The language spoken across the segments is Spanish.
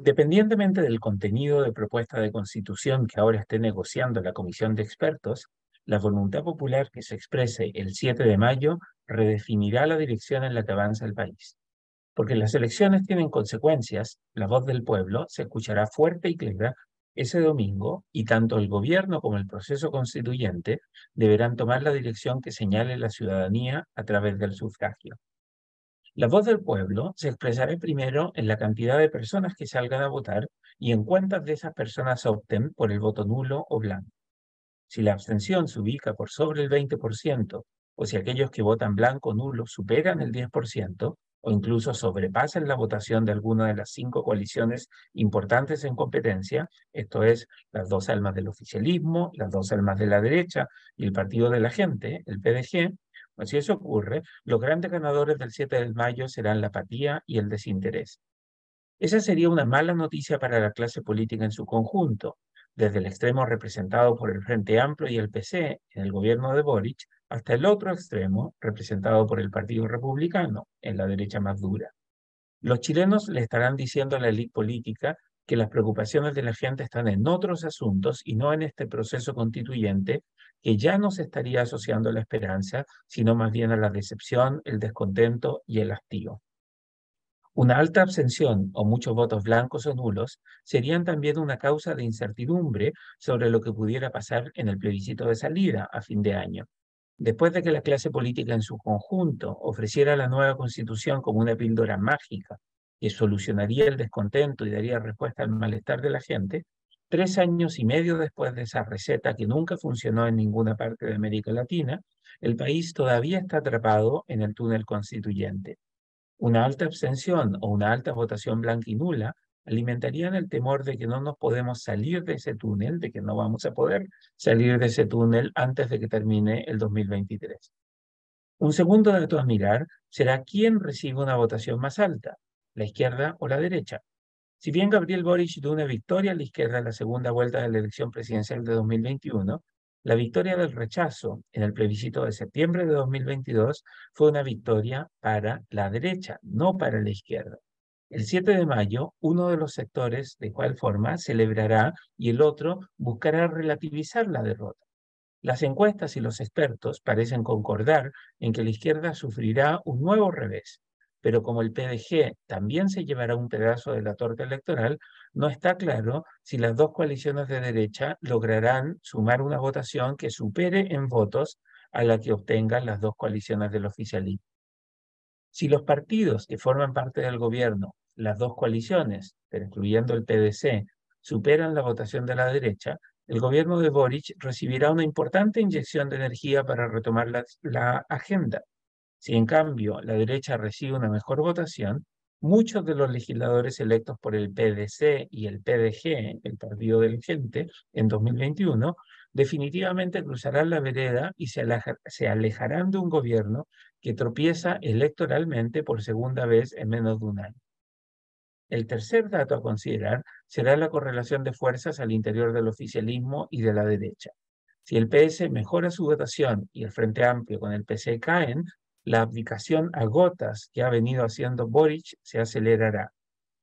Independientemente del contenido de propuesta de constitución que ahora esté negociando la comisión de expertos, la voluntad popular que se exprese el 7 de mayo redefinirá la dirección en la que avanza el país. Porque las elecciones tienen consecuencias, la voz del pueblo se escuchará fuerte y clara ese domingo y tanto el gobierno como el proceso constituyente deberán tomar la dirección que señale la ciudadanía a través del sufragio. La voz del pueblo se expresará primero en la cantidad de personas que salgan a votar y en cuántas de esas personas opten por el voto nulo o blanco. Si la abstención se ubica por sobre el 20% o si aquellos que votan blanco o nulo superan el 10%, o incluso sobrepasen la votación de alguna de las cinco coaliciones importantes en competencia, esto es, las dos almas del oficialismo, las dos almas de la derecha y el Partido de la Gente, el PDG, si eso ocurre, los grandes ganadores del 7 de mayo serán la apatía y el desinterés. Esa sería una mala noticia para la clase política en su conjunto, desde el extremo representado por el Frente Amplio y el PC en el gobierno de Boric, hasta el otro extremo, representado por el Partido Republicano, en la derecha más dura. Los chilenos le estarán diciendo a la élite política que las preocupaciones de la gente están en otros asuntos y no en este proceso constituyente que ya no se estaría asociando a la esperanza, sino más bien a la decepción, el descontento y el hastío. Una alta abstención o muchos votos blancos o nulos serían también una causa de incertidumbre sobre lo que pudiera pasar en el plebiscito de salida a fin de año. Después de que la clase política en su conjunto ofreciera la nueva constitución como una píldora mágica que solucionaría el descontento y daría respuesta al malestar de la gente, tres años y medio después de esa receta que nunca funcionó en ninguna parte de América Latina, el país todavía está atrapado en el túnel constituyente. Una alta abstención o una alta votación blanca y nula alimentarían el temor de que no nos podemos salir de ese túnel, de que no vamos a poder salir de ese túnel antes de que termine el 2023. Un segundo dato a mirar será quién recibe una votación más alta, la izquierda o la derecha. Si bien Gabriel Boric dio una victoria a la izquierda en la segunda vuelta de la elección presidencial de 2021, la victoria del rechazo en el plebiscito de septiembre de 2022 fue una victoria para la derecha, no para la izquierda. El 7 de mayo, uno de los sectores de igual forma celebrará y el otro buscará relativizar la derrota. Las encuestas y los expertos parecen concordar en que la izquierda sufrirá un nuevo revés, pero como el PDG también se llevará un pedazo de la torta electoral, no está claro si las dos coaliciones de derecha lograrán sumar una votación que supere en votos a la que obtengan las dos coaliciones del oficialismo. Si los partidos que forman parte del gobierno las dos coaliciones, pero incluyendo el PDC, superan la votación de la derecha, el gobierno de Boric recibirá una importante inyección de energía para retomar la, la agenda. Si en cambio la derecha recibe una mejor votación, muchos de los legisladores electos por el PDC y el PDG, el Partido de la Gente, en 2021, definitivamente cruzarán la vereda y se, se, alejarán de un gobierno que tropieza electoralmente por segunda vez en menos de un año. El tercer dato a considerar será la correlación de fuerzas al interior del oficialismo y de la derecha. Si el PS mejora su votación y el Frente Amplio con el PC caen, la abdicación a gotas que ha venido haciendo Boric se acelerará.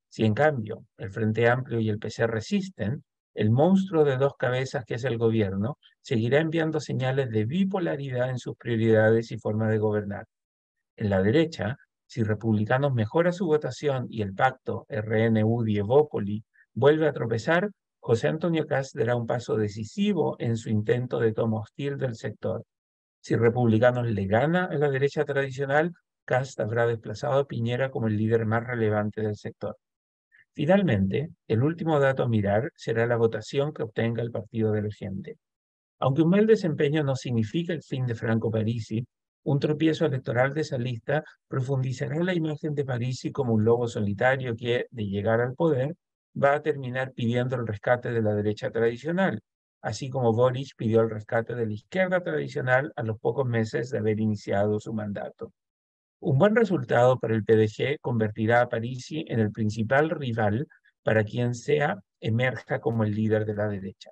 Si en cambio el Frente Amplio y el PC resisten, el monstruo de dos cabezas que es el gobierno seguirá enviando señales de bipolaridad en sus prioridades y forma de gobernar. En la derecha, si Republicanos mejora su votación y el pacto RN-UDI-Evópoli vuelve a tropezar, José Antonio Cast dará un paso decisivo en su intento de toma hostil del sector. Si Republicanos le gana a la derecha tradicional, Cast habrá desplazado a Piñera como el líder más relevante del sector. Finalmente, el último dato a mirar será la votación que obtenga el partido de la gente. Aunque un mal desempeño no significa el fin de Franco Parisi, un tropiezo electoral de esa lista profundizará la imagen de Parisi como un lobo solitario que, de llegar al poder, va a terminar pidiendo el rescate de la derecha tradicional, así como Boris pidió el rescate de la izquierda tradicional a los pocos meses de haber iniciado su mandato. Un buen resultado para el PDG convertirá a Parisi en el principal rival para quien sea emerja como el líder de la derecha.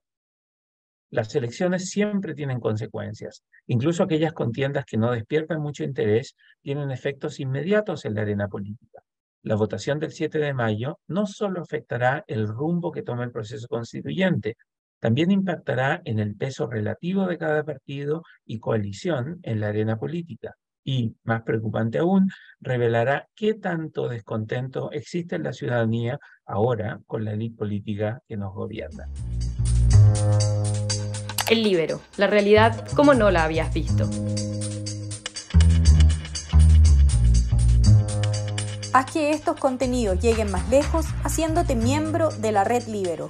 Las elecciones siempre tienen consecuencias. Incluso aquellas contiendas que no despiertan mucho interés tienen efectos inmediatos en la arena política. La votación del 7 de mayo no solo afectará el rumbo que toma el proceso constituyente, también impactará en el peso relativo de cada partido y coalición en la arena política. Y, más preocupante aún, revelará qué tanto descontento existe en la ciudadanía ahora con la élite política que nos gobierna. El libero, la realidad como no la habías visto. Haz que estos contenidos lleguen más lejos haciéndote miembro de la red Libero.